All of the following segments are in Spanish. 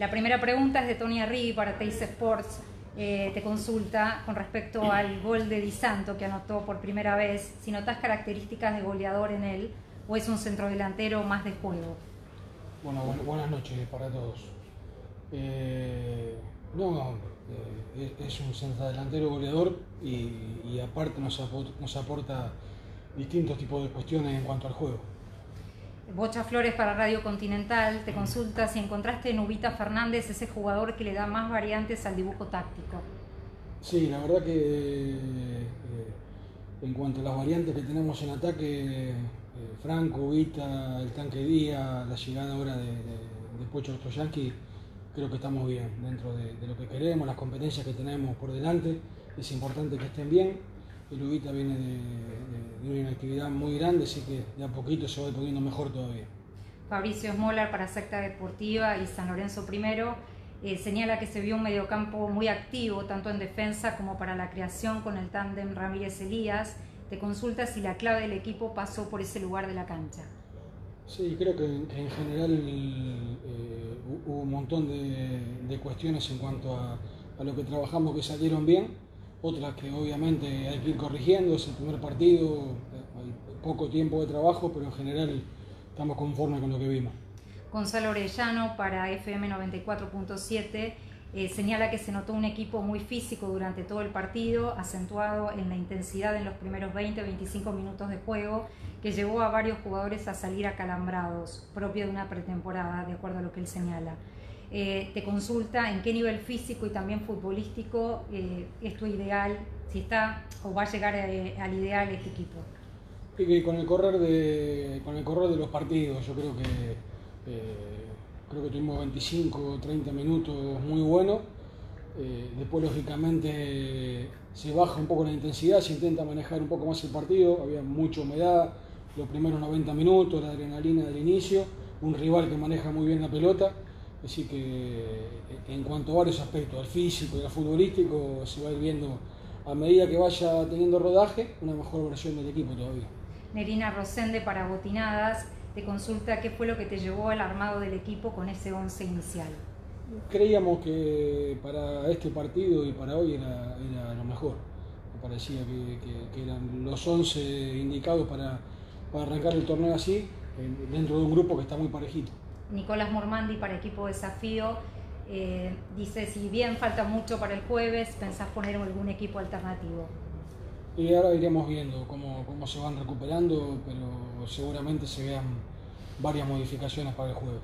La primera pregunta es de Tony Arrigui para Teis Sports. Eh, te consulta con respecto al gol de Di Santo que anotó por primera vez, si notas características de goleador en él o es un centrodelantero más de juego. Bueno, buenas noches para todos. Eh, no, eh, es un centrodelantero goleador y, aparte nos aporta distintos tipos de cuestiones en cuanto al juego. Bocha Flores para Radio Continental te consulta si encontraste en Ubita Fernández ese jugador que le da más variantes al dibujo táctico. Sí, la verdad que eh, en cuanto a las variantes que tenemos en ataque, eh, Franco, Ubita, el tanque Día, la llegada ahora de, Pocho Ostroyanqui, creo que estamos bien dentro de, de, lo que queremos, las competencias que tenemos por delante, es importante que estén bien. El Ubita viene de, de una actividad muy grande, así que de a poquito se va poniendo mejor todavía. Fabricio Smolar para Secta Deportiva y San Lorenzo primero. Eh, señala que se vio un mediocampo muy activo, tanto en defensa como para la creación con el tándem Ramírez Elías. Te consulta si la clave del equipo pasó por ese lugar de la cancha. Sí, creo que en, general eh, hubo un montón de, de, cuestiones en cuanto a, a lo que trabajamos que salieron bien otras que obviamente hay que ir corrigiendo, es el primer partido, hay poco tiempo de trabajo, pero en general estamos conformes con lo que vimos. Gonzalo Orellano para FM 94.7 eh, señala que se notó un equipo muy físico durante todo el partido, acentuado en la intensidad en los primeros 20-25 minutos de juego, que llevó a varios jugadores a salir acalambrados, propio de una pretemporada, de acuerdo a lo que él señala. Eh, te consulta en qué nivel físico y también futbolístico eh, es tu ideal, si está o va a llegar eh, al ideal este equipo. Y con el correr de con el correr de los partidos, yo creo que creo que tuvimos 25 30 minutos muy buenos. después lógicamente se baja un poco la intensidad, se intenta manejar un poco más el partido, había mucha humedad, los primeros 90 minutos, la adrenalina del inicio, un rival que maneja muy bien la pelota Así que eh, en cuanto a varios aspectos, al físico y al futbolístico, se va a ir viendo a medida que vaya teniendo rodaje una mejor versión del equipo todavía. Nerina Rosende para Botinadas te consulta qué fue lo que te llevó al armado del equipo con ese 11 inicial. Creíamos que para este partido y para hoy era, lo mejor. Me parecía que, eran los 11 indicados para, para arrancar el torneo así, dentro de un grupo que está muy parejito. Nicolás Mormandi para Equipo Desafío. Eh, dice, si bien falta mucho para el jueves, ¿pensás poner algún equipo alternativo? Y ahora iremos viendo cómo, cómo se van recuperando, pero seguramente se vean varias modificaciones para el jueves.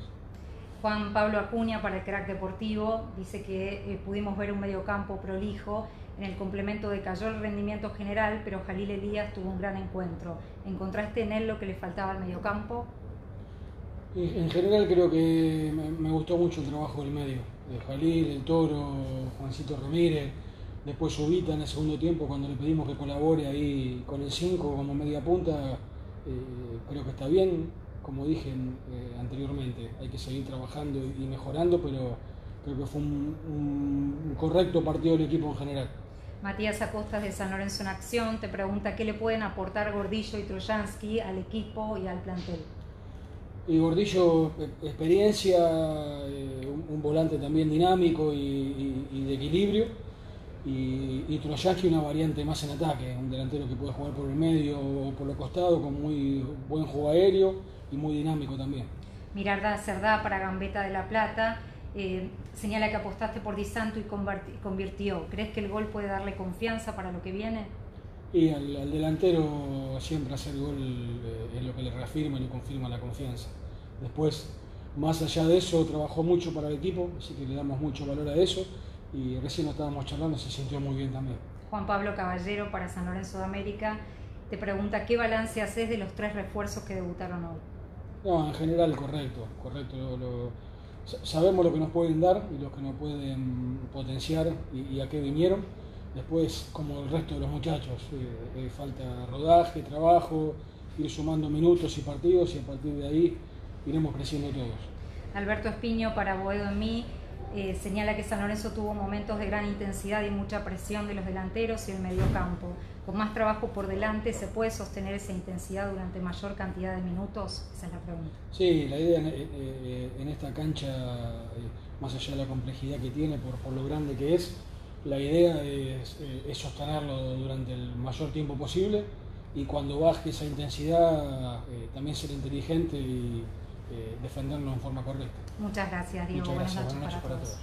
Juan Pablo Acuña para el Crack Deportivo dice que eh, pudimos ver un mediocampo prolijo. En el complemento decayó el rendimiento general, pero Jalil Elías tuvo un gran encuentro. ¿Encontraste en él lo que le faltaba al mediocampo? En general creo que me, gustó mucho el trabajo del medio, de Jalil, el Toro, Juancito Ramírez, después Subita en el segundo tiempo cuando le pedimos que colabore ahí con el 5 como media punta, eh, creo que está bien, como dije eh, anteriormente, hay que seguir trabajando y mejorando, pero creo que fue un, correcto partido del equipo en general. Matías Acosta de San Lorenzo en Acción te pregunta qué le pueden aportar Gordillo y Trojansky al equipo y al plantel. Y Gordillo, experiencia, eh, un, volante también dinámico y, de equilibrio. Y, y una variante más en ataque, un delantero que puede jugar por el medio o por los costados con muy buen juego aéreo y muy dinámico también. Mirarda Cerdá para Gambeta de la Plata. Eh, señala que apostaste por Di Santo y convirtió. ¿Crees que el gol puede darle confianza para lo que viene? Y al, delantero siempre hacer gol eh, es lo que le reafirma y le confirma la confianza. Después, más allá de eso, trabajó mucho para el equipo, así que le damos mucho valor a eso y recién lo estábamos charlando, se sintió muy bien también. Juan Pablo Caballero para San Lorenzo de América te pregunta qué balance haces de los tres refuerzos que debutaron hoy. No, en general correcto, correcto. sabemos lo que nos pueden dar y lo que nos pueden potenciar y a qué vinieron Después, como el resto de los muchachos, eh, falta rodaje, trabajo, ir sumando minutos y partidos y a partir de ahí iremos creciendo todos. Alberto Espiño para Boedo en mí. eh, señala que San Lorenzo tuvo momentos de gran intensidad y mucha presión de los delanteros y el mediocampo. Con más trabajo por delante, ¿se puede sostener esa intensidad durante mayor cantidad de minutos? Esa es la pregunta. Sí, la idea en, eh, eh, esta cancha, más allá de la complejidad que tiene por, por lo grande que es, la idea es, sostenerlo durante el mayor tiempo posible y cuando baje esa intensidad también ser inteligente y defenderlo en forma correcta. Muchas gracias, Diego. Muchas gracias. Buenas noches, para, todos.